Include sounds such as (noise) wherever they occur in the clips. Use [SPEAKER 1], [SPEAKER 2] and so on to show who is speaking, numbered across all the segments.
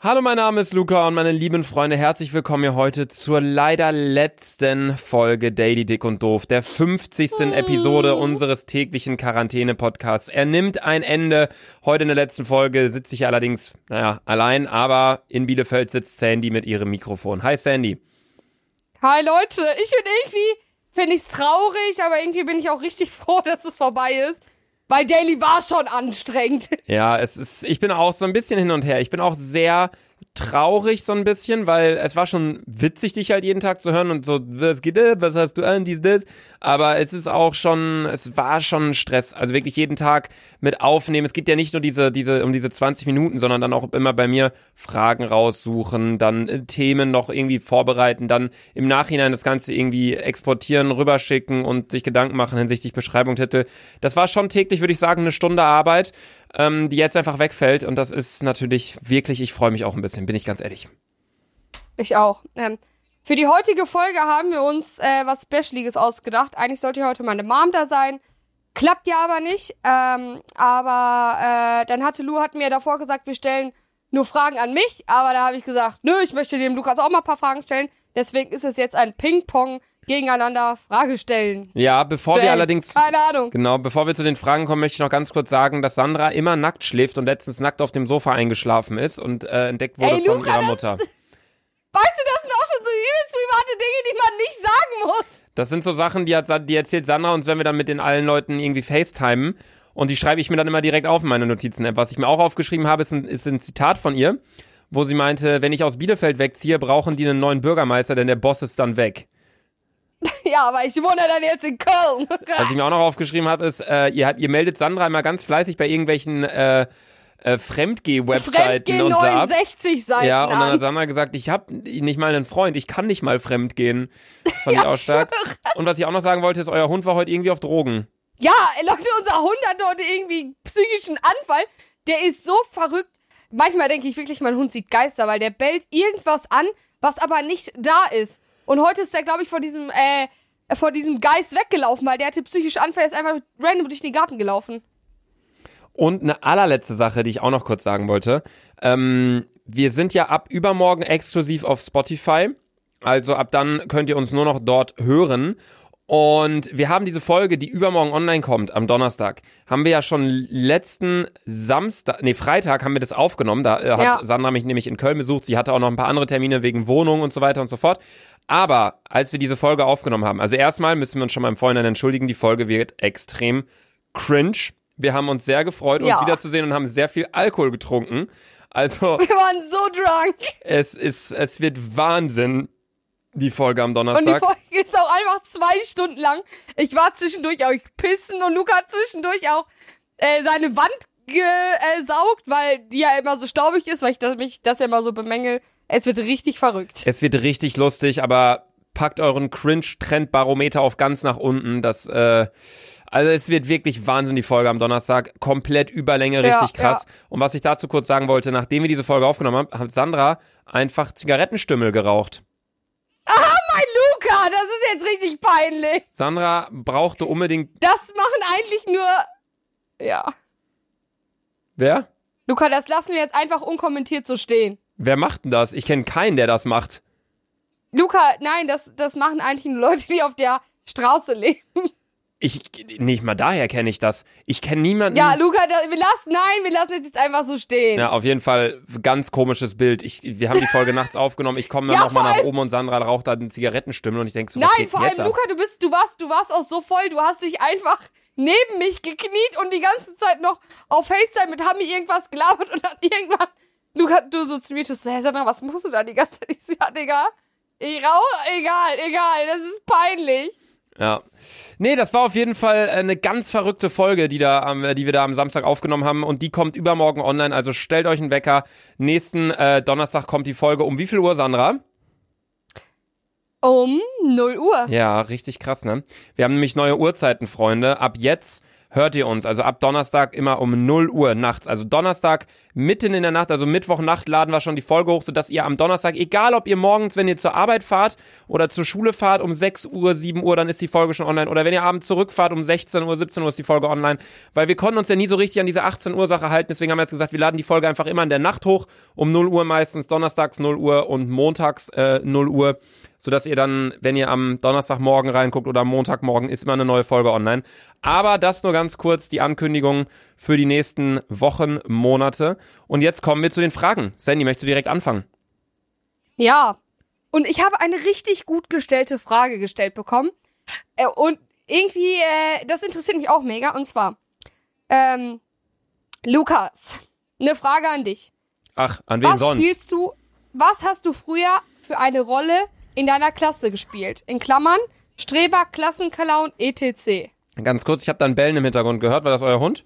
[SPEAKER 1] Hallo, mein Name ist Luca und meine lieben Freunde, herzlich willkommen hier heute zur leider letzten Folge Daily Dick und Doof, der 50. Oh. Episode unseres täglichen Quarantäne-Podcasts. Er nimmt ein Ende. Heute in der letzten Folge sitze ich allerdings, naja, allein, aber in Bielefeld sitzt Sandy mit ihrem Mikrofon. Hi Sandy.
[SPEAKER 2] Hi Leute, ich bin irgendwie, finde ich traurig, aber irgendwie bin ich auch richtig (laughs) froh, dass es vorbei ist. Weil Daily war schon anstrengend.
[SPEAKER 1] Ja, es ist, ich bin auch so ein bisschen hin und her. Ich bin auch sehr traurig so ein bisschen, weil es war schon witzig, dich halt jeden Tag zu hören und so, was geht ab, was hast du an, dies, das. Aber es ist auch schon, es war schon Stress. Also wirklich jeden Tag mit aufnehmen. Es gibt ja nicht nur diese, diese, um diese 20 Minuten, sondern dann auch immer bei mir Fragen raussuchen, dann äh, Themen noch irgendwie vorbereiten, dann im Nachhinein das Ganze irgendwie exportieren, rüberschicken und sich Gedanken machen hinsichtlich Beschreibung, Titel. Das war schon täglich, würde ich sagen, eine Stunde Arbeit ähm, die jetzt einfach wegfällt. Und das ist natürlich wirklich, ich freue mich auch ein bisschen, bin ich ganz ehrlich.
[SPEAKER 2] Ich auch. Ähm, für die heutige Folge haben wir uns äh, was Specialiges ausgedacht. Eigentlich sollte heute meine Mom da sein. Klappt ja aber nicht. Ähm, aber äh, dann hatte Lu hat mir davor gesagt, wir stellen nur Fragen an mich. Aber da habe ich gesagt, nö, ich möchte dem Lukas auch mal ein paar Fragen stellen. Deswegen ist es jetzt ein Ping-Pong gegeneinander Frage stellen.
[SPEAKER 1] Ja, bevor stellen. wir allerdings. Keine Ahnung. Genau, bevor wir zu den Fragen kommen, möchte ich noch ganz kurz sagen, dass Sandra immer nackt schläft und letztens nackt auf dem Sofa eingeschlafen ist und äh, entdeckt wurde Ey, Luca, von ihrer Mutter. (laughs) weißt du, das sind auch schon so übelst private Dinge, die man nicht sagen muss. Das sind so Sachen, die, hat, die erzählt Sandra uns, wenn wir dann mit den allen Leuten irgendwie FaceTimen. Und die schreibe ich mir dann immer direkt auf in meine Notizen-App. Was ich mir auch aufgeschrieben habe, ist ein, ist ein Zitat von ihr, wo sie meinte, wenn ich aus Bielefeld wegziehe, brauchen die einen neuen Bürgermeister, denn der Boss ist dann weg.
[SPEAKER 2] (laughs) Ja, aber ich wohne dann jetzt in Köln.
[SPEAKER 1] (laughs) Was ich mir auch noch aufgeschrieben habe, ist, äh, ihr, habt, ihr meldet Sandra immer ganz fleißig bei irgendwelchen äh, äh, Fremdgeh-Webseiten Fremdgeh und so 69 Seiten Ja, und dann an. hat Sandra gesagt, ich habe nicht mal einen Freund, ich kann nicht mal fremdgehen. Von fand (laughs) ja, auch stark. Und was ich auch noch sagen wollte, ist, euer Hund war heute irgendwie auf Drogen.
[SPEAKER 2] Ja, Leute, unser Hund hat heute irgendwie einen psychischen Anfall. Der ist so verrückt. Manchmal denke ich wirklich, mein Hund sieht Geister, weil der bellt irgendwas an, was aber nicht da ist. Und heute ist er, glaube ich, vor diesem, äh, vor diesem Geist weggelaufen, weil der hatte psychisch Anfälle, ist einfach random durch den Garten gelaufen.
[SPEAKER 1] Und eine allerletzte Sache, die ich auch noch kurz sagen wollte. Ähm, wir sind ja ab übermorgen exklusiv auf Spotify. Also ab dann könnt ihr uns nur noch dort hören. Und wir haben diese Folge, die übermorgen online kommt, am Donnerstag, haben wir ja schon letzten Samstag, nee, Freitag haben wir das aufgenommen. Da äh, hat ja. Sandra mich nämlich in Köln besucht. Sie hatte auch noch ein paar andere Termine wegen Wohnung und so weiter und so fort. Aber als wir diese Folge aufgenommen haben, also erstmal müssen wir uns schon mal im Vorhinein entschuldigen, die Folge wird extrem cringe. Wir haben uns sehr gefreut, ja. uns wiederzusehen und haben sehr viel Alkohol getrunken. Also. Wir waren so drunk. Es ist, es wird Wahnsinn die Folge am Donnerstag. Und die Folge
[SPEAKER 2] ist auch einfach zwei Stunden lang. Ich war zwischendurch auch pissen und Luca hat zwischendurch auch äh, seine Wand gesaugt, weil die ja immer so staubig ist, weil ich das, mich das ja immer so bemängel. Es wird richtig verrückt.
[SPEAKER 1] Es wird richtig lustig, aber packt euren Cringe-Trendbarometer auf ganz nach unten. Das, äh, also es wird wirklich wahnsinnig die Folge am Donnerstag. Komplett Überlänge, richtig ja, krass. Ja. Und was ich dazu kurz sagen wollte, nachdem wir diese Folge aufgenommen haben, hat Sandra einfach Zigarettenstümmel geraucht.
[SPEAKER 2] Aha, mein Luca, das ist jetzt richtig peinlich.
[SPEAKER 1] Sandra brauchte unbedingt.
[SPEAKER 2] Das machen eigentlich nur. Ja.
[SPEAKER 1] Wer?
[SPEAKER 2] Luca, das lassen wir jetzt einfach unkommentiert so stehen.
[SPEAKER 1] Wer macht denn das? Ich kenne keinen, der das macht.
[SPEAKER 2] Luca, nein, das, das machen eigentlich nur Leute, die auf der Straße leben.
[SPEAKER 1] Ich, nicht mal daher kenne ich das. Ich kenne niemanden. Ja,
[SPEAKER 2] Luca, da, wir lassen, nein, wir lassen es jetzt einfach so stehen. Ja,
[SPEAKER 1] auf jeden Fall ganz komisches Bild. Ich, wir haben die Folge nachts (laughs) aufgenommen. Ich komme dann ja, nochmal nach oben und Sandra raucht da einen Zigarettenstimmel und ich denke so,
[SPEAKER 2] Nein, was geht vor allem, ab? Luca, du bist, du warst, du warst auch so voll, du hast dich einfach neben mich gekniet und die ganze Zeit noch auf FaceTime mit Hami irgendwas gelabert und dann irgendwann, Luca, du so zu mir, du so, hey Sandra, was machst du da die ganze Zeit? Ich so, ja, Digga, ich rauche, egal, egal, das ist peinlich.
[SPEAKER 1] Ja. Nee, das war auf jeden Fall äh, eine ganz verrückte Folge, die, da, die wir da am Samstag aufgenommen haben. Und die kommt übermorgen online. Also stellt euch einen Wecker. Nächsten äh, Donnerstag kommt die Folge. Um wie viel Uhr, Sandra?
[SPEAKER 2] Um 0 Uhr.
[SPEAKER 1] Ja, richtig krass, ne? Wir haben nämlich neue Uhrzeiten, Freunde. Ab jetzt hört ihr uns. Also ab Donnerstag immer um 0 Uhr nachts. Also Donnerstag mitten in der Nacht, also Mittwochnacht laden wir schon die Folge hoch, sodass ihr am Donnerstag, egal ob ihr morgens, wenn ihr zur Arbeit fahrt oder zur Schule fahrt, um 6 Uhr, 7 Uhr, dann ist die Folge schon online. Oder wenn ihr abends zurückfahrt, um 16 Uhr, 17 Uhr ist die Folge online. Weil wir konnten uns ja nie so richtig an diese 18 Uhr Sache halten. Deswegen haben wir jetzt gesagt, wir laden die Folge einfach immer in der Nacht hoch. Um 0 Uhr meistens, donnerstags 0 Uhr und montags äh, 0 Uhr sodass ihr dann, wenn ihr am Donnerstagmorgen reinguckt oder am Montagmorgen, ist immer eine neue Folge online. Aber das nur ganz kurz die Ankündigung für die nächsten Wochen, Monate. Und jetzt kommen wir zu den Fragen. Sandy, möchtest du direkt anfangen?
[SPEAKER 2] Ja. Und ich habe eine richtig gut gestellte Frage gestellt bekommen. Äh, und irgendwie, äh, das interessiert mich auch mega. Und zwar, ähm, Lukas, eine Frage an dich.
[SPEAKER 1] Ach, an wen
[SPEAKER 2] was
[SPEAKER 1] sonst?
[SPEAKER 2] Was spielst du, was hast du früher für eine Rolle in deiner Klasse gespielt. In Klammern, Streber, Klassenclown, etc.
[SPEAKER 1] Ganz kurz, ich habe dann Bellen im Hintergrund gehört. War das euer Hund?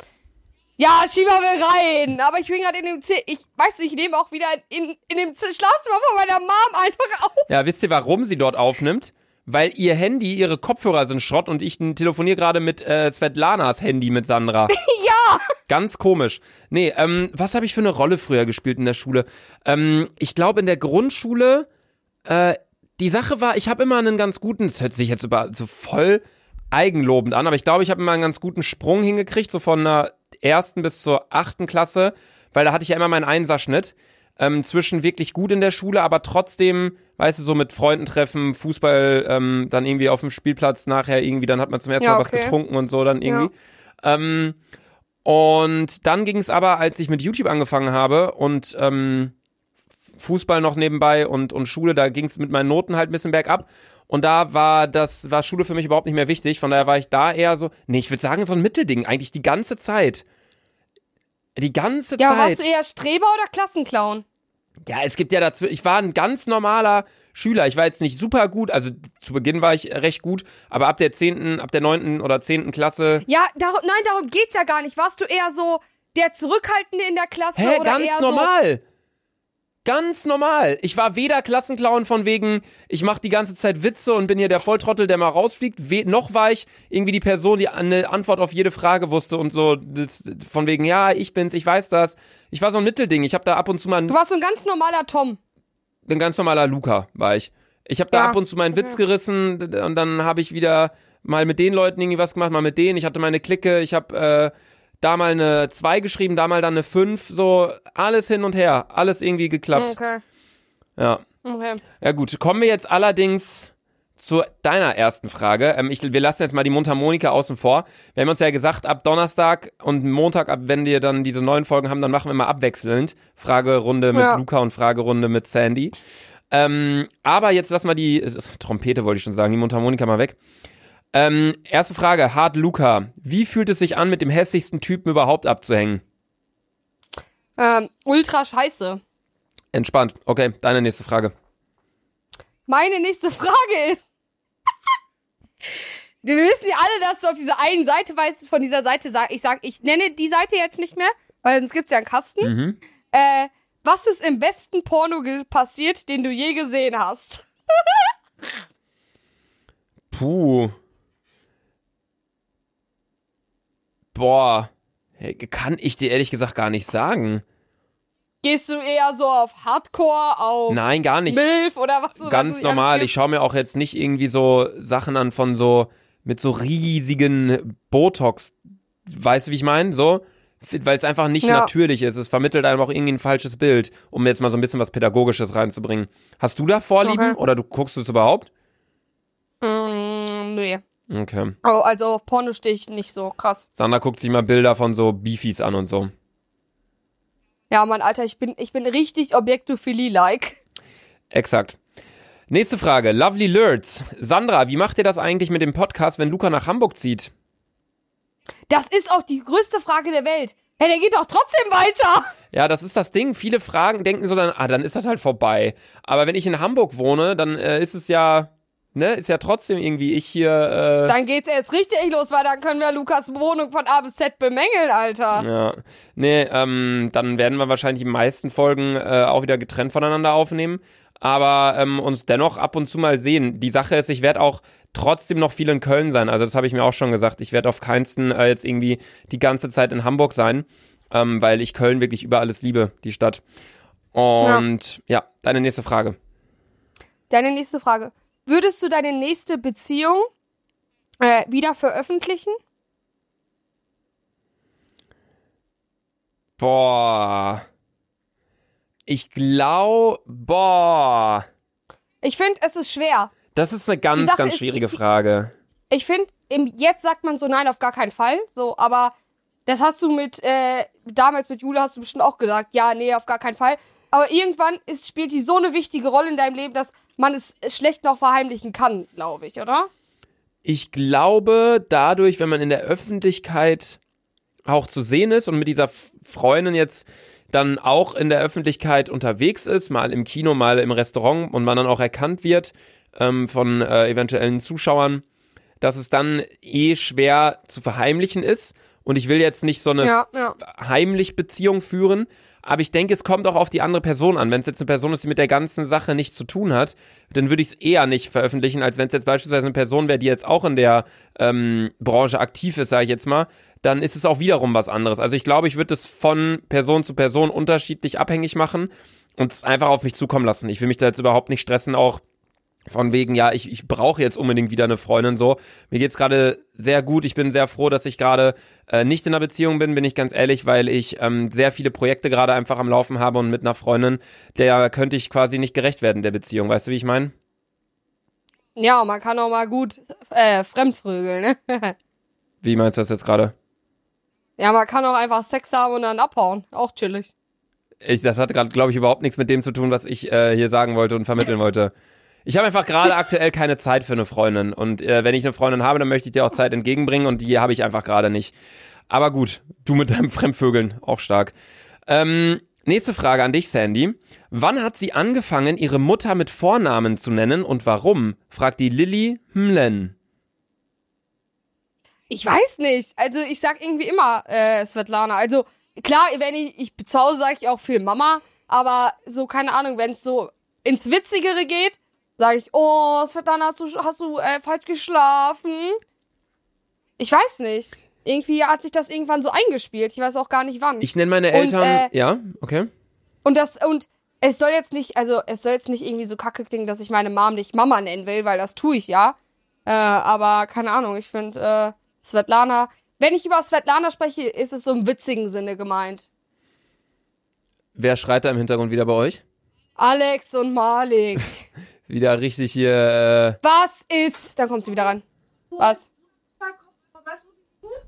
[SPEAKER 2] Ja, schieben wir rein. Aber ich bin gerade in dem Zimmer. Ich weiß nicht, ich nehme auch wieder in, in dem Z Schlafzimmer von meiner Mom einfach auf.
[SPEAKER 1] Ja, wisst ihr, warum sie dort aufnimmt? Weil ihr Handy, ihre Kopfhörer sind Schrott und ich telefoniere gerade mit äh, Svetlanas Handy mit Sandra. (laughs) ja! Ganz komisch. Nee, ähm, was habe ich für eine Rolle früher gespielt in der Schule? Ähm, ich glaube, in der Grundschule äh, die Sache war, ich habe immer einen ganz guten, das hört sich jetzt über so voll eigenlobend an, aber ich glaube, ich habe immer einen ganz guten Sprung hingekriegt, so von der ersten bis zur achten Klasse, weil da hatte ich ja immer meinen Einserschnitt. Ähm, zwischen wirklich gut in der Schule, aber trotzdem, weißt du, so mit Freunden treffen, Fußball, ähm, dann irgendwie auf dem Spielplatz nachher irgendwie, dann hat man zum ersten ja, Mal okay. was getrunken und so, dann irgendwie. Ja. Ähm, und dann ging es aber, als ich mit YouTube angefangen habe und ähm, Fußball noch nebenbei und, und Schule, da ging es mit meinen Noten halt ein bisschen bergab. Und da war das, war Schule für mich überhaupt nicht mehr wichtig. Von daher war ich da eher so, nee, ich würde sagen, so ein Mittelding, eigentlich die ganze Zeit. Die ganze ja, Zeit. Ja, warst du
[SPEAKER 2] eher Streber oder Klassenclown?
[SPEAKER 1] Ja, es gibt ja dazu, ich war ein ganz normaler Schüler. Ich war jetzt nicht super gut, also zu Beginn war ich recht gut, aber ab der 10., ab der neunten oder zehnten Klasse.
[SPEAKER 2] Ja, darum, nein, darum geht's ja gar nicht. Warst du eher so der Zurückhaltende in der Klasse Hä, oder ganz
[SPEAKER 1] eher normal.
[SPEAKER 2] So
[SPEAKER 1] Ganz normal. Ich war weder Klassenclown von wegen, ich mache die ganze Zeit Witze und bin hier der Volltrottel, der mal rausfliegt, We noch war ich irgendwie die Person, die eine Antwort auf jede Frage wusste und so das, von wegen, ja, ich bin's, ich weiß das. Ich war so ein Mittelding. Ich habe da ab und zu mal
[SPEAKER 2] Du warst
[SPEAKER 1] so
[SPEAKER 2] ein ganz normaler Tom.
[SPEAKER 1] Ein ganz normaler Luca war ich. Ich habe da ja. ab und zu meinen Witz gerissen und dann habe ich wieder mal mit den Leuten irgendwie was gemacht, mal mit denen. Ich hatte meine Clique, ich habe äh, da mal eine 2 geschrieben, da mal dann eine 5, so alles hin und her, alles irgendwie geklappt. Okay. Ja. Okay. Ja gut, kommen wir jetzt allerdings zu deiner ersten Frage. Ähm, ich, wir lassen jetzt mal die Mundharmonika außen vor. Wir haben uns ja gesagt, ab Donnerstag und Montag, ab wenn wir dann diese neuen Folgen haben, dann machen wir mal abwechselnd Fragerunde mit ja. Luca und Fragerunde mit Sandy. Ähm, aber jetzt lass mal die äh, Trompete wollte ich schon sagen, die Mundharmonika mal weg. Ähm, erste Frage, Hart Luca. Wie fühlt es sich an, mit dem hässlichsten Typen überhaupt abzuhängen?
[SPEAKER 2] Ähm, ultra scheiße.
[SPEAKER 1] Entspannt. Okay, deine nächste Frage.
[SPEAKER 2] Meine nächste Frage ist. (laughs) Wir wissen ja alle, dass du auf dieser einen Seite weißt, von dieser Seite sag ich sag, ich nenne die Seite jetzt nicht mehr, weil sonst gibt's ja einen Kasten. Mhm. Äh, was ist im besten Porno passiert, den du je gesehen hast? (laughs) Puh.
[SPEAKER 1] Boah, kann ich dir ehrlich gesagt gar nicht sagen.
[SPEAKER 2] Gehst du eher so auf Hardcore, auf
[SPEAKER 1] Nein, gar nicht. Milf oder was? Ganz was normal. Ich schaue mir auch jetzt nicht irgendwie so Sachen an von so mit so riesigen Botox. Weißt du, wie ich meine? So, weil es einfach nicht ja. natürlich ist. Es vermittelt einem auch irgendwie ein falsches Bild, um jetzt mal so ein bisschen was Pädagogisches reinzubringen. Hast du da Vorlieben okay. oder du guckst es überhaupt?
[SPEAKER 2] Mm, nee. Okay. Oh, also Porno stehe ich nicht so krass.
[SPEAKER 1] Sandra guckt sich mal Bilder von so Beefies an und so.
[SPEAKER 2] Ja, mein Alter, ich bin, ich bin richtig Objektophilie-like.
[SPEAKER 1] Exakt. Nächste Frage. Lovely Lurts. Sandra, wie macht ihr das eigentlich mit dem Podcast, wenn Luca nach Hamburg zieht?
[SPEAKER 2] Das ist auch die größte Frage der Welt. Hey, der geht doch trotzdem weiter.
[SPEAKER 1] Ja, das ist das Ding. Viele Fragen denken so dann, ah, dann ist das halt vorbei. Aber wenn ich in Hamburg wohne, dann äh, ist es ja, ne, ist ja trotzdem irgendwie ich hier.
[SPEAKER 2] Äh dann geht's erst richtig los, weil dann können wir Lukas Wohnung von A bis Z bemängeln, Alter. Ja.
[SPEAKER 1] Nee, ähm, dann werden wir wahrscheinlich die meisten Folgen äh, auch wieder getrennt voneinander aufnehmen. Aber ähm, uns dennoch ab und zu mal sehen. Die Sache ist, ich werde auch trotzdem noch viel in Köln sein. Also, das habe ich mir auch schon gesagt. Ich werde auf keinsten äh, jetzt irgendwie die ganze Zeit in Hamburg sein, ähm, weil ich Köln wirklich über alles liebe, die Stadt. Und ja, ja deine nächste Frage.
[SPEAKER 2] Deine nächste Frage. Würdest du deine nächste Beziehung äh, wieder veröffentlichen?
[SPEAKER 1] Boah. Ich glaube, boah.
[SPEAKER 2] Ich finde, es ist schwer.
[SPEAKER 1] Das ist eine ganz, ganz schwierige Frage.
[SPEAKER 2] Ich, ich finde, jetzt sagt man so nein, auf gar keinen Fall. So, aber das hast du mit, äh, damals mit Jule hast du bestimmt auch gesagt, ja, nee, auf gar keinen Fall. Aber irgendwann ist, spielt die so eine wichtige Rolle in deinem Leben, dass man es schlecht noch verheimlichen kann, glaube ich, oder?
[SPEAKER 1] Ich glaube, dadurch, wenn man in der Öffentlichkeit auch zu sehen ist und mit dieser Freundin jetzt dann auch in der Öffentlichkeit unterwegs ist, mal im Kino, mal im Restaurant und man dann auch erkannt wird ähm, von äh, eventuellen Zuschauern, dass es dann eh schwer zu verheimlichen ist. Und ich will jetzt nicht so eine ja, ja. heimlich Beziehung führen, aber ich denke, es kommt auch auf die andere Person an. Wenn es jetzt eine Person ist, die mit der ganzen Sache nichts zu tun hat, dann würde ich es eher nicht veröffentlichen, als wenn es jetzt beispielsweise eine Person wäre, die jetzt auch in der ähm, Branche aktiv ist, sage ich jetzt mal, dann ist es auch wiederum was anderes. Also ich glaube, ich würde es von Person zu Person unterschiedlich abhängig machen und es einfach auf mich zukommen lassen. Ich will mich da jetzt überhaupt nicht stressen, auch von wegen, ja, ich, ich brauche jetzt unbedingt wieder eine Freundin so. Mir geht's gerade sehr gut. Ich bin sehr froh, dass ich gerade äh, nicht in einer Beziehung bin, bin ich ganz ehrlich, weil ich ähm, sehr viele Projekte gerade einfach am Laufen habe und mit einer Freundin, der könnte ich quasi nicht gerecht werden, der Beziehung. Weißt du, wie ich meine?
[SPEAKER 2] Ja, man kann auch mal gut äh, fremdvögeln,
[SPEAKER 1] ne? (laughs) wie meinst du das jetzt gerade?
[SPEAKER 2] Ja, man kann auch einfach Sex haben und dann abhauen. Auch chillig.
[SPEAKER 1] Ich, das hat gerade, glaube ich, überhaupt nichts mit dem zu tun, was ich äh, hier sagen wollte und vermitteln wollte. Ich habe einfach gerade aktuell keine Zeit für eine Freundin. Und äh, wenn ich eine Freundin habe, dann möchte ich dir auch Zeit entgegenbringen und die habe ich einfach gerade nicht. Aber gut, du mit deinem (laughs) Fremdvögeln, auch stark. Ähm, nächste Frage an dich, Sandy. Wann hat sie angefangen, ihre Mutter mit Vornamen zu nennen und warum? fragt die Lilly Hmlen.
[SPEAKER 2] Ich weiß nicht. Also ich sag irgendwie immer äh, Svetlana. Also klar, wenn ich, ich zu Hause sage ich auch viel Mama, aber so, keine Ahnung, wenn es so ins Witzigere geht, sage ich, oh, Svetlana, hast du, hast du äh, falsch geschlafen? Ich weiß nicht. Irgendwie hat sich das irgendwann so eingespielt. Ich weiß auch gar nicht wann.
[SPEAKER 1] Ich nenne meine Eltern. Und, äh, ja, okay.
[SPEAKER 2] Und das, und es soll jetzt nicht, also es soll jetzt nicht irgendwie so kacke klingen, dass ich meine Mom nicht Mama nennen will, weil das tue ich ja. Äh, aber keine Ahnung, ich finde äh, Svetlana, wenn ich über Svetlana spreche, ist es so im witzigen Sinne gemeint.
[SPEAKER 1] Wer schreit da im Hintergrund wieder bei euch?
[SPEAKER 2] Alex und Malik. (laughs)
[SPEAKER 1] wieder richtig hier. Äh
[SPEAKER 2] was ist? Dann kommt sie wieder ran. Was?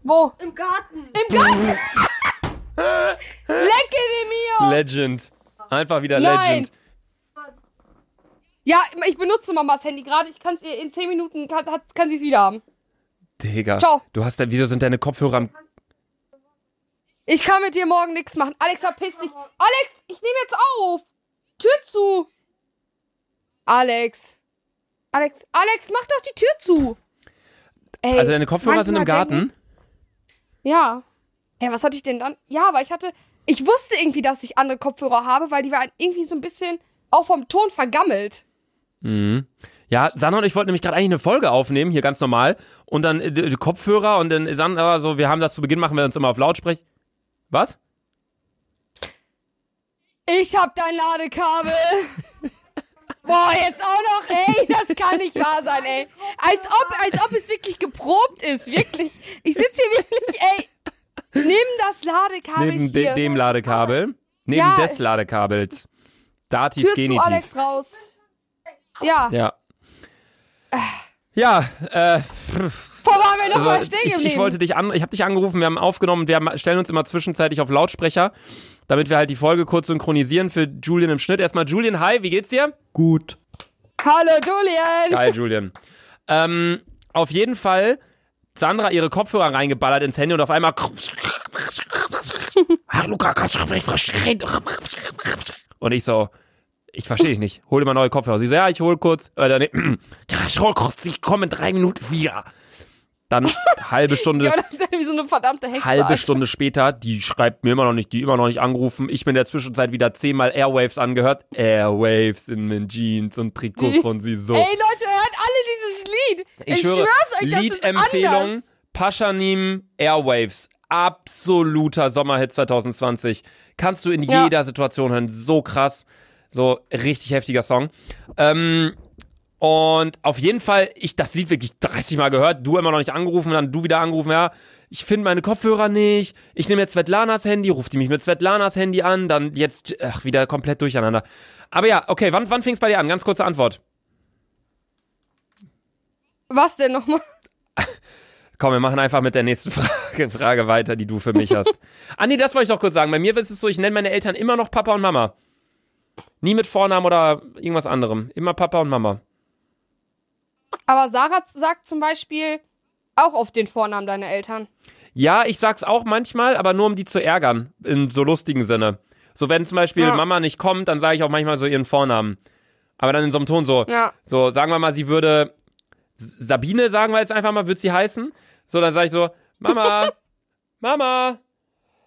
[SPEAKER 2] Wo? Im Garten. Im Garten?
[SPEAKER 1] Lecke de mio. Legend. Einfach wieder Nein. Legend.
[SPEAKER 2] Ja, ich benutze Mamas Handy gerade. Ich kann es ihr in 10 Minuten, kann, kann sie es wieder haben.
[SPEAKER 1] Digga. Ciao. Du hast wieso sind deine Kopfhörer am.
[SPEAKER 2] Ich kann mit dir morgen nichts machen. Alex, verpiss dich. Alex, ich nehme jetzt auf. Tür zu. Alex. Alex, Alex, mach doch die Tür zu.
[SPEAKER 1] Ey, also deine Kopfhörer sind im Garten?
[SPEAKER 2] Ich, ja. Ja, was hatte ich denn dann? Ja, weil ich hatte, ich wusste irgendwie, dass ich andere Kopfhörer habe, weil die waren irgendwie so ein bisschen auch vom Ton vergammelt.
[SPEAKER 1] Mhm. Ja, Sandra und ich wollten nämlich gerade eigentlich eine Folge aufnehmen, hier ganz normal. Und dann äh, Kopfhörer und dann Sandra so, wir haben das zu Beginn, machen wir uns immer auf Lautsprecher. Was?
[SPEAKER 2] Ich hab dein Ladekabel. (laughs) Boah, jetzt auch noch, ey, (laughs) das kann nicht wahr sein, ey. Als ob, als ob es wirklich geprobt ist, wirklich. Ich sitze hier wirklich, ey. Nimm das Ladekabel
[SPEAKER 1] Neben
[SPEAKER 2] de
[SPEAKER 1] dem Ladekabel. Neben ja. des Ladekabels. Dativ, Tür Genitiv. zu Alex raus. Ja. Ja. Ja, äh. Wo waren wir nochmal also, stehen geblieben? Ich, ich wollte dich an, ich habe dich angerufen, wir haben aufgenommen, wir haben, stellen uns immer zwischenzeitlich auf Lautsprecher damit wir halt die Folge kurz synchronisieren für Julian im Schnitt. Erstmal Julian, hi, wie geht's dir? Gut.
[SPEAKER 2] Hallo Julian.
[SPEAKER 1] Geil, (laughs) Julian. ähm, auf jeden Fall Sandra ihre Kopfhörer reingeballert ins Handy und auf einmal (laughs) und ich so, ich verstehe dich nicht. Hol dir mal neue Kopfhörer. Sie so, ja, ich hol kurz. Äh, nee. (clears throat) Ich hol kurz, ich komme in drei Minuten wieder. Dann halbe Stunde. (laughs) ja, dann sind ja wie so eine verdammte Hexe. Halbe Alter. Stunde später, die schreibt mir immer noch nicht, die immer noch nicht angerufen. Ich bin in der Zwischenzeit wieder zehnmal Airwaves angehört. Airwaves in den Jeans und Trikot (laughs) die, von sie so. Ey
[SPEAKER 2] Leute, hört alle dieses Lied. Ich, ich höre, schwör's euch, Liedempfehlung.
[SPEAKER 1] Paschanim Airwaves absoluter Sommerhit 2020. Kannst du in ja. jeder Situation hören. So krass. So richtig heftiger Song. Ähm, und auf jeden Fall, ich das Lied wirklich 30 Mal gehört, du immer noch nicht angerufen, dann du wieder angerufen, ja, ich finde meine Kopfhörer nicht, ich nehme jetzt Svetlanas Handy, ruft die mich mit Svetlanas Handy an, dann jetzt, ach, wieder komplett durcheinander. Aber ja, okay, wann, wann fing es bei dir an? Ganz kurze Antwort.
[SPEAKER 2] Was denn nochmal?
[SPEAKER 1] (laughs) Komm, wir machen einfach mit der nächsten Frage, Frage weiter, die du für mich hast. (laughs) ah, nee, das wollte ich doch kurz sagen. Bei mir ist es so, ich nenne meine Eltern immer noch Papa und Mama. Nie mit Vornamen oder irgendwas anderem. Immer Papa und Mama.
[SPEAKER 2] Aber Sarah sagt zum Beispiel auch oft den Vornamen deiner Eltern.
[SPEAKER 1] Ja, ich sag's auch manchmal, aber nur um die zu ärgern, in so lustigen Sinne. So, wenn zum Beispiel ja. Mama nicht kommt, dann sage ich auch manchmal so ihren Vornamen. Aber dann in so einem Ton so. Ja. So, sagen wir mal, sie würde Sabine, sagen wir jetzt einfach mal, wird sie heißen. So, dann sage ich so, Mama, (laughs) Mama,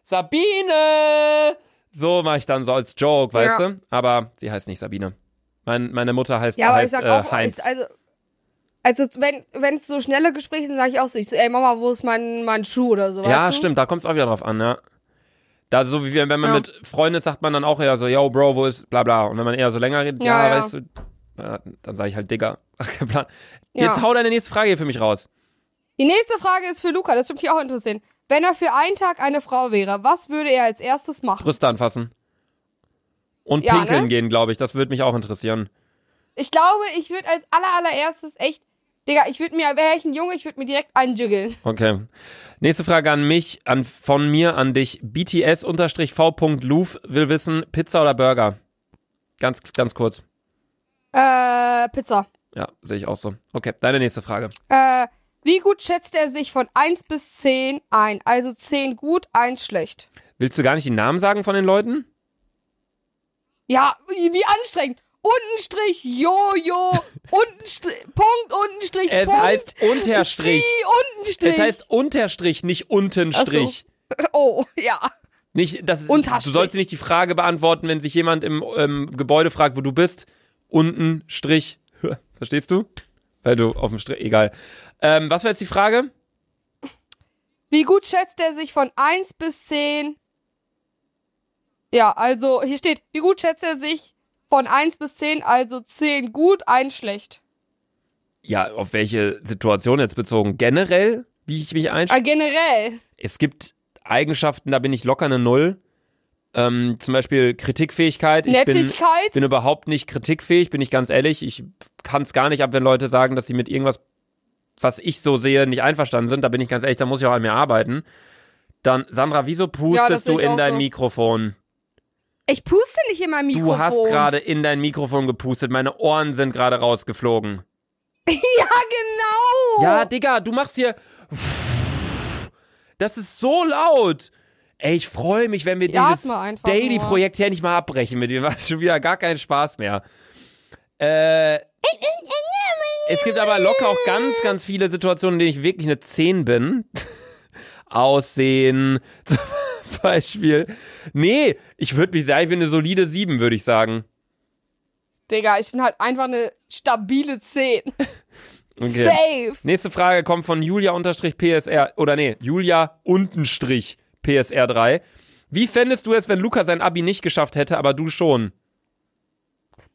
[SPEAKER 1] Sabine. So mache ich dann so als Joke, weißt ja. du? Aber sie heißt nicht Sabine. Mein, meine Mutter heißt, ja, aber heißt, ich sag äh, auch, Heinz. Ich, also,
[SPEAKER 2] also wenn wenn es so schnelle Gespräche sind, sage ich auch so, ich so, ey Mama, wo ist mein mein Schuh oder sowas?
[SPEAKER 1] Ja, stimmt, du? da kommt es auch wieder drauf an, ja. Da so wie wenn man ja. mit Freunden ist, sagt man dann auch eher so, yo Bro, wo ist bla bla. Und wenn man eher so länger redet, ja, ja, weißt du, na, dann sage ich halt Digga. (laughs) Ach, kein Plan. Jetzt hau deine nächste Frage hier für mich raus.
[SPEAKER 2] Die nächste Frage ist für Luca, das würde mich auch interessieren. Wenn er für einen Tag eine Frau wäre, was würde er als erstes machen?
[SPEAKER 1] Brüste anfassen. Und ne? pinkeln ne? gehen, glaube ich. Das würde mich auch interessieren.
[SPEAKER 2] Ich glaube, ich würde als allerallererstes echt Digga, ich würde mir, wäre ich ein Junge, ich würde mir direkt einen
[SPEAKER 1] Okay. Nächste Frage an mich, an, von mir an dich. BTS-V.Loof will wissen, Pizza oder Burger? Ganz, ganz kurz.
[SPEAKER 2] Äh, Pizza.
[SPEAKER 1] Ja, sehe ich auch so. Okay, deine nächste Frage. Äh,
[SPEAKER 2] wie gut schätzt er sich von 1 bis 10 ein? Also 10 gut, 1 schlecht.
[SPEAKER 1] Willst du gar nicht die Namen sagen von den Leuten?
[SPEAKER 2] Ja, wie anstrengend. Untenstrich, Jojo, Untenstrich, Punkt, Untenstrich,
[SPEAKER 1] es
[SPEAKER 2] Punkt.
[SPEAKER 1] Es heißt Unterstrich. Sie, Untenstrich. Es heißt Unterstrich, nicht Untenstrich. So. (laughs) Oh, ja. Nicht, das, Unterstrich. du sollst nicht die Frage beantworten, wenn sich jemand im ähm, Gebäude fragt, wo du bist. Untenstrich. (laughs) Verstehst du? Weil du auf dem Strich, egal. Ähm, was war jetzt die Frage?
[SPEAKER 2] Wie gut schätzt er sich von 1 bis 10? Ja, also hier steht, wie gut schätzt er sich von 1 bis 10, also 10 gut, 1 schlecht.
[SPEAKER 1] Ja, auf welche Situation jetzt bezogen? Generell, wie ich mich einschätze?
[SPEAKER 2] Ah, generell.
[SPEAKER 1] Es gibt Eigenschaften, da bin ich locker eine Null. Ähm, zum Beispiel Kritikfähigkeit. Ich Nettigkeit. Bin, bin überhaupt nicht kritikfähig, bin ich ganz ehrlich. Ich kann es gar nicht ab, wenn Leute sagen, dass sie mit irgendwas, was ich so sehe, nicht einverstanden sind. Da bin ich ganz ehrlich, da muss ich auch an mir arbeiten. Dann, Sandra, wieso pustest ja, du in dein so. Mikrofon?
[SPEAKER 2] Ich puste nicht in mein Mikrofon. Du hast
[SPEAKER 1] gerade in dein Mikrofon gepustet. Meine Ohren sind gerade rausgeflogen.
[SPEAKER 2] (laughs) ja, genau.
[SPEAKER 1] Ja, Digga, du machst hier. Das ist so laut. Ey, ich freue mich, wenn wir ja, dieses Daily-Projekt hier nicht mal abbrechen. Mit dir. (laughs) war schon wieder gar keinen Spaß mehr. Äh, es gibt aber locker auch ganz, ganz viele Situationen, in denen ich wirklich eine 10 bin. (laughs) Aussehen. (laughs) Beispiel. Nee, ich würde mich sagen, ich bin eine solide 7, würde ich sagen.
[SPEAKER 2] Digga, ich bin halt einfach eine stabile 10. (laughs)
[SPEAKER 1] Okay. Safe. Nächste Frage kommt von Julia-PSR. Oder nee, Julia-PSR3. Wie fändest du es, wenn Luca sein Abi nicht geschafft hätte, aber du schon?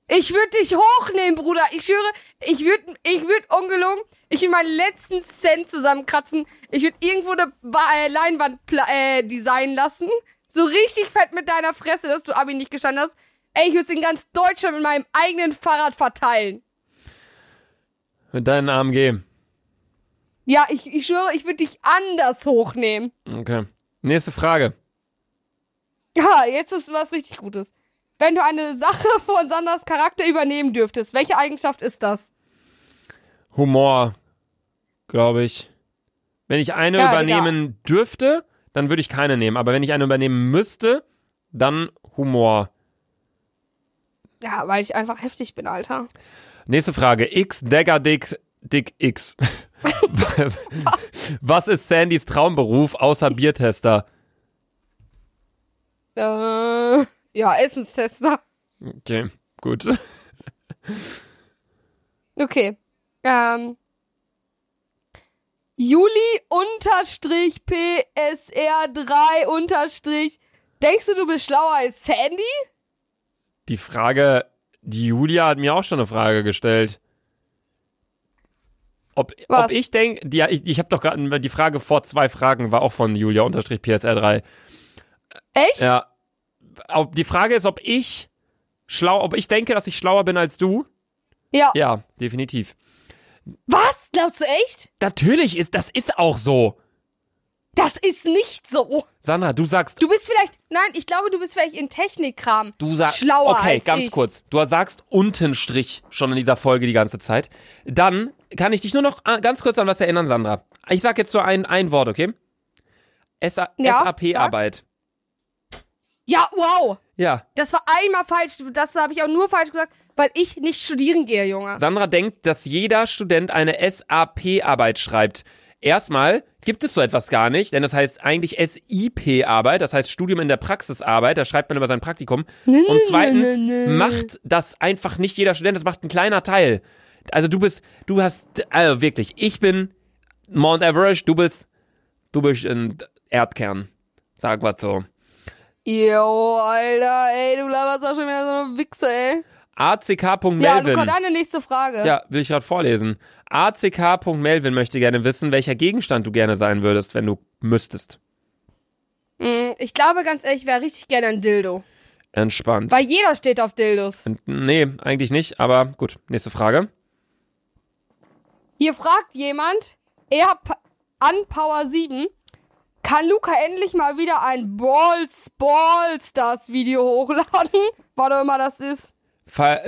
[SPEAKER 2] Ich würde dich hochnehmen, Bruder. Ich schwöre, ich würde, ich würde ungelogen, ich würde meinen letzten Cent zusammenkratzen. Ich würde irgendwo eine äh, Leinwand äh, designen lassen. So richtig fett mit deiner Fresse, dass du Abi nicht gestanden hast. Ey, ich würde es in ganz Deutschland mit meinem eigenen Fahrrad verteilen.
[SPEAKER 1] Mit deinen AMG.
[SPEAKER 2] Ja, ich, ich schwöre, ich würde dich anders hochnehmen.
[SPEAKER 1] Okay. Nächste Frage.
[SPEAKER 2] Ja, jetzt ist was richtig Gutes. Wenn du eine Sache (laughs) von Sanders Charakter übernehmen dürftest, welche Eigenschaft ist das?
[SPEAKER 1] Humor, glaube ich. Wenn ich eine ja, übernehmen ja. dürfte, dann würde ich keine nehmen. Aber wenn ich eine übernehmen müsste, dann Humor.
[SPEAKER 2] Ja, weil ich einfach heftig bin, Alter.
[SPEAKER 1] Nächste Frage. X Dagger Dick Dick X. Was? (laughs) Was ist Sandys Traumberuf außer Biertester?
[SPEAKER 2] Äh. Ja, Essenstester. Okay,
[SPEAKER 1] gut.
[SPEAKER 2] okay. Ähm. Juli unterstrich PSR3 unterstrich. Denkst du, du bist schlauer als Sandy?
[SPEAKER 1] Die Frage, die Julia hat mir auch schon eine Frage gestellt. Ob, ob ich denke, ich, ich habe doch gerade die Frage vor zwei Fragen war auch von Julia unterstrich PSR3. Echt? Ja, ob, die Frage ist, ob ich schlau, ob ich denke, dass ich schlauer bin als du. Ja. Ja, definitiv.
[SPEAKER 2] Was? Glaubst du echt?
[SPEAKER 1] Natürlich ist, das ist auch so.
[SPEAKER 2] Das ist nicht so.
[SPEAKER 1] Sandra, du sagst.
[SPEAKER 2] Du bist vielleicht, nein, ich glaube, du bist vielleicht in Technikkram.
[SPEAKER 1] Du sagst. Schlauer okay, als ganz ich. kurz. Du sagst unten Strich schon in dieser Folge die ganze Zeit. Dann kann ich dich nur noch ah, ganz kurz an was erinnern, Sandra. Ich sag jetzt nur ein, ein Wort, okay? ja, SAP-Arbeit.
[SPEAKER 2] Ja, wow. Ja. Das war einmal falsch. Das habe ich auch nur falsch gesagt, weil ich nicht studieren gehe, Junge.
[SPEAKER 1] Sandra denkt, dass jeder Student eine SAP-Arbeit schreibt. Erstmal gibt es so etwas gar nicht, denn das heißt eigentlich SIP-Arbeit, das heißt Studium in der Praxisarbeit, da schreibt man über sein Praktikum. Und zweitens macht das einfach nicht jeder Student, das macht ein kleiner Teil. Also du bist, du hast, also wirklich, ich bin Mount Average, du bist, du bist ein Erdkern. Sag was so.
[SPEAKER 2] Yo, Alter, ey, du laberst auch schon wieder so eine Wichse, ey.
[SPEAKER 1] ACK.melvin. Ja, du kommt
[SPEAKER 2] eine nächste Frage.
[SPEAKER 1] Ja, will ich gerade vorlesen. ACK.melvin möchte gerne wissen, welcher Gegenstand du gerne sein würdest, wenn du müsstest.
[SPEAKER 2] Mm, ich glaube, ganz ehrlich, ich wäre richtig gerne ein Dildo.
[SPEAKER 1] Entspannt.
[SPEAKER 2] Weil jeder steht auf Dildos.
[SPEAKER 1] Nee, eigentlich nicht, aber gut. Nächste Frage.
[SPEAKER 2] Hier fragt jemand, er an Power 7, kann Luca endlich mal wieder ein Balls Ballstars Video hochladen? (laughs) Was immer
[SPEAKER 1] das ist.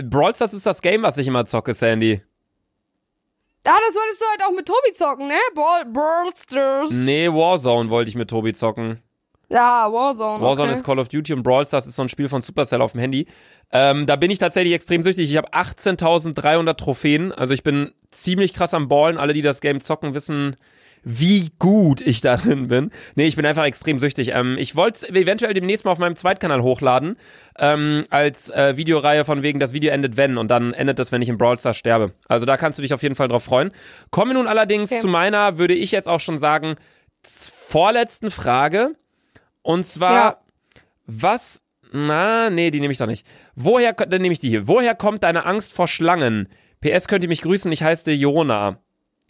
[SPEAKER 1] Brawlstars
[SPEAKER 2] ist
[SPEAKER 1] das Game, was ich immer zocke, Sandy.
[SPEAKER 2] Ah, das wolltest du halt auch mit Tobi zocken, ne? Ball Brawlstars.
[SPEAKER 1] Nee, Warzone wollte ich mit Tobi zocken.
[SPEAKER 2] Ja, Warzone.
[SPEAKER 1] Warzone okay. ist Call of Duty und Brawlstars ist so ein Spiel von Supercell auf dem Handy. Ähm, da bin ich tatsächlich extrem süchtig. Ich habe 18.300 Trophäen. Also ich bin ziemlich krass am Ballen. Alle, die das Game zocken, wissen, wie gut ich darin bin. Nee, ich bin einfach extrem süchtig. Ähm, ich wollte es eventuell demnächst mal auf meinem Zweitkanal hochladen, ähm, als äh, Videoreihe von wegen, das Video endet wenn und dann endet das, wenn ich im Brawl Stars sterbe. Also da kannst du dich auf jeden Fall drauf freuen. Kommen wir nun allerdings okay. zu meiner, würde ich jetzt auch schon sagen, vorletzten Frage. Und zwar, ja. was na, nee, die nehme ich doch nicht. Woher, dann nehme ich die hier. Woher kommt deine Angst vor Schlangen? PS könnt ihr mich grüßen, ich heiße Jona.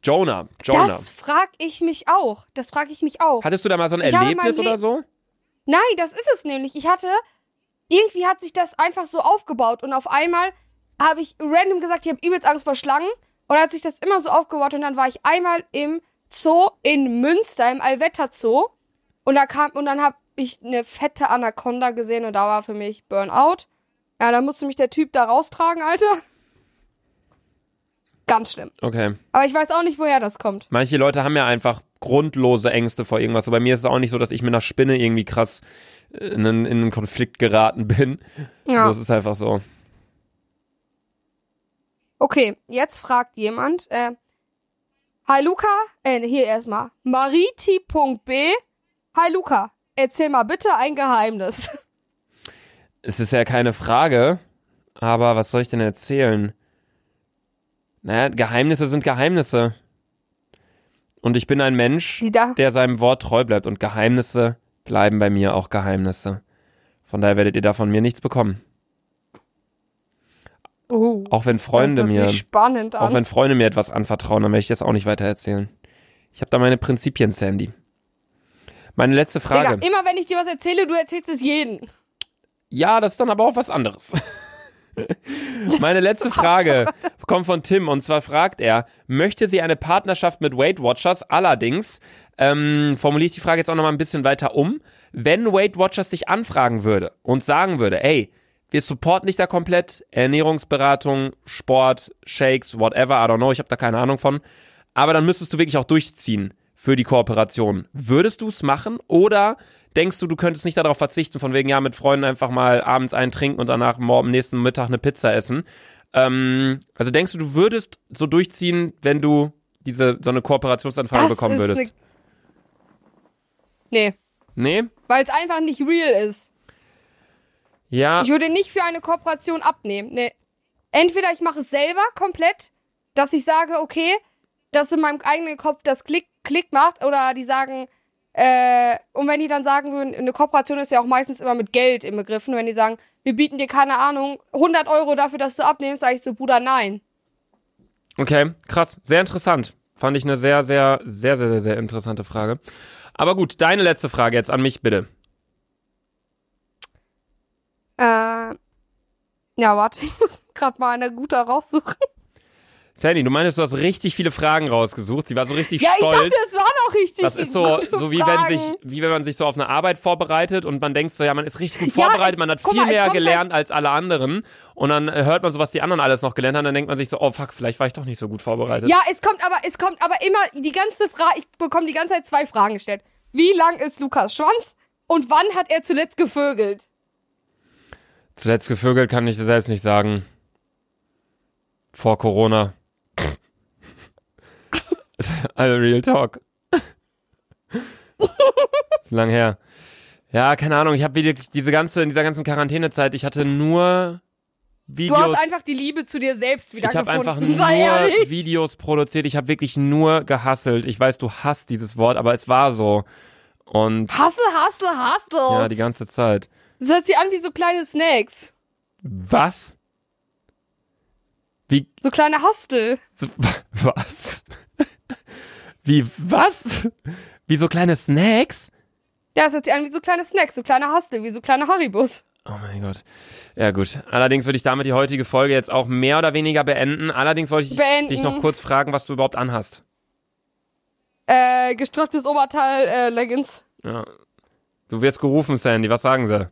[SPEAKER 1] Jonah. Jonah.
[SPEAKER 2] Das frag ich mich auch. Das frage ich mich auch.
[SPEAKER 1] Hattest du da mal so ein ich Erlebnis oder so?
[SPEAKER 2] Nein, das ist es nämlich. Ich hatte, irgendwie hat sich das einfach so aufgebaut und auf einmal habe ich random gesagt, ich habe übelst Angst vor Schlangen und hat sich das immer so aufgebaut und dann war ich einmal im Zoo in Münster, im Alwetter Zoo und da kam, und dann habe ich eine fette Anaconda gesehen und da war für mich Burnout. Ja, dann musste mich der Typ da raustragen, Alter. Ganz schlimm.
[SPEAKER 1] Okay.
[SPEAKER 2] Aber ich weiß auch nicht, woher das kommt.
[SPEAKER 1] Manche Leute haben ja einfach grundlose Ängste vor irgendwas. So, bei mir ist es auch nicht so, dass ich mit einer Spinne irgendwie krass äh, in einen, in einen Konflikt geraten (laughs) bin. Ja. Also es ist einfach so.
[SPEAKER 2] Okay, jetzt fragt jemand, äh, Hi Luca, äh, hier erstmal, mariti.b, Hi Luca, erzähl mal bitte ein Geheimnis. (laughs)
[SPEAKER 1] Es ist ja keine Frage, aber was soll ich denn erzählen? Naja, Geheimnisse sind Geheimnisse. Und ich bin ein Mensch, der seinem Wort treu bleibt. Und Geheimnisse bleiben bei mir auch Geheimnisse. Von daher werdet ihr da von mir nichts bekommen. Oh, auch wenn Freunde mir, auch wenn Freunde mir etwas anvertrauen, dann werde ich das auch nicht weiter erzählen. Ich habe da meine Prinzipien, Sandy. Meine letzte Frage.
[SPEAKER 2] Digga, immer wenn ich dir was erzähle, du erzählst es jeden.
[SPEAKER 1] Ja, das ist dann aber auch was anderes. (laughs) (laughs) Meine letzte Frage kommt von Tim und zwar fragt er, möchte sie eine Partnerschaft mit Weight Watchers? Allerdings, ähm, formuliere ich die Frage jetzt auch nochmal ein bisschen weiter um, wenn Weight Watchers dich anfragen würde und sagen würde, ey, wir supporten dich da komplett, Ernährungsberatung, Sport, Shakes, whatever, I don't know, ich habe da keine Ahnung von, aber dann müsstest du wirklich auch durchziehen für die Kooperation. Würdest du es machen oder denkst du, du könntest nicht darauf verzichten, von wegen, ja, mit Freunden einfach mal abends einen trinken und danach morgen, nächsten Mittag eine Pizza essen? Ähm, also denkst du, du würdest so durchziehen, wenn du diese, so eine Kooperationsanfrage das bekommen würdest?
[SPEAKER 2] Ne nee. Nee? Weil es einfach nicht real ist. Ja. Ich würde nicht für eine Kooperation abnehmen. Nee. Entweder ich mache es selber komplett, dass ich sage, okay, dass in meinem eigenen Kopf das Klick, Klick macht oder die sagen, äh, und wenn die dann sagen würden, eine Kooperation ist ja auch meistens immer mit Geld im Begriff, und wenn die sagen, wir bieten dir keine Ahnung, 100 Euro dafür, dass du abnimmst, sage ich so, Bruder, nein.
[SPEAKER 1] Okay, krass, sehr interessant. Fand ich eine sehr, sehr, sehr, sehr, sehr, sehr interessante Frage. Aber gut, deine letzte Frage jetzt an mich, bitte.
[SPEAKER 2] Äh, ja, warte, (laughs) ich muss gerade mal eine gute raussuchen.
[SPEAKER 1] Sandy, du meinst, du hast richtig viele Fragen rausgesucht. Sie war so richtig ja, stolz. Ja, ich dachte, es waren auch richtig Das ist so, so wie, wenn sich, wie wenn man sich so auf eine Arbeit vorbereitet und man denkt so, ja, man ist richtig gut vorbereitet, ja, es, man hat viel mal, mehr halt gelernt als alle anderen. Und dann äh, hört man so, was die anderen alles noch gelernt haben, dann denkt man sich so, oh fuck, vielleicht war ich doch nicht so gut vorbereitet.
[SPEAKER 2] Ja, es kommt aber, es kommt aber immer die ganze Frage, ich bekomme die ganze Zeit zwei Fragen gestellt. Wie lang ist Lukas Schwanz und wann hat er zuletzt gevögelt?
[SPEAKER 1] Zuletzt gevögelt kann ich dir selbst nicht sagen. Vor Corona. Also (laughs) Real Talk. Zu lang her. Ja, keine Ahnung. Ich habe wirklich diese ganze, in dieser ganzen Quarantänezeit, ich hatte nur Videos. Du hast
[SPEAKER 2] einfach die Liebe zu dir selbst wieder ich Ich habe
[SPEAKER 1] einfach (laughs) nur Videos produziert. Ich habe wirklich nur gehasselt. Ich weiß, du hasst dieses Wort, aber es war so. Und
[SPEAKER 2] hustle, hustle, hustle.
[SPEAKER 1] Ja, die ganze Zeit.
[SPEAKER 2] Das hört sich an wie so kleine Snacks.
[SPEAKER 1] Was?
[SPEAKER 2] Wie? So kleine Hustle. So, (laughs) was?
[SPEAKER 1] Wie, was? Wie so kleine Snacks?
[SPEAKER 2] Ja, es hört sich an wie so kleine Snacks, so kleine Hostel, wie so kleine Haribus. Oh mein
[SPEAKER 1] Gott. Ja, gut. Allerdings würde ich damit die heutige Folge jetzt auch mehr oder weniger beenden. Allerdings wollte ich beenden. dich noch kurz fragen, was du überhaupt anhast.
[SPEAKER 2] Äh, gestripptes Oberteil, äh, Leggings. Ja.
[SPEAKER 1] Du wirst gerufen, Sandy. Was sagen sie?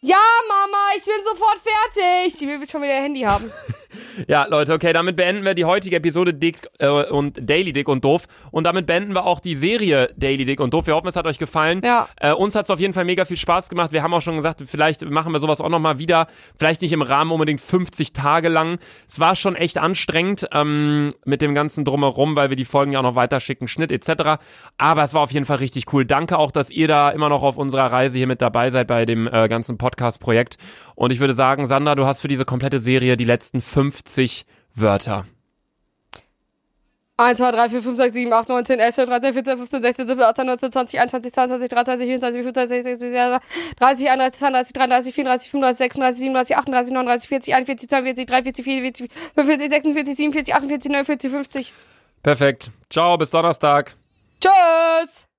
[SPEAKER 2] Ja, Mama, ich bin sofort fertig. Sie will schon wieder ihr Handy haben. (laughs)
[SPEAKER 1] Ja, Leute, okay, damit beenden wir die heutige Episode Dick äh, und Daily Dick und Doof. Und damit beenden wir auch die Serie Daily Dick und Doof. Wir hoffen, es hat euch gefallen. Ja. Äh, uns hat es auf jeden Fall mega viel Spaß gemacht. Wir haben auch schon gesagt, vielleicht machen wir sowas auch nochmal wieder. Vielleicht nicht im Rahmen unbedingt 50 Tage lang. Es war schon echt anstrengend ähm, mit dem ganzen Drumherum, weil wir die Folgen ja auch noch weiterschicken, Schnitt etc. Aber es war auf jeden Fall richtig cool. Danke auch, dass ihr da immer noch auf unserer Reise hier mit dabei seid bei dem äh, ganzen Podcast-Projekt. Und ich würde sagen, Sander, du hast für diese komplette Serie die letzten 50 Wörter. 1, 2, 3, 4, 5, 6, 7, 8, 9, 10, 11, 12, 13, 14, 15, 16, 17, 18, 19, 20, 21, 22, 23, 24, 25, 26, 27, 30, 31, 32, 33, 34, 35, 36, 37, 38, 39, 40, 41, 42, 43, 44, 45, 46, 47, 48, 49, 50. Perfekt. Ciao, bis Donnerstag. Tschüss.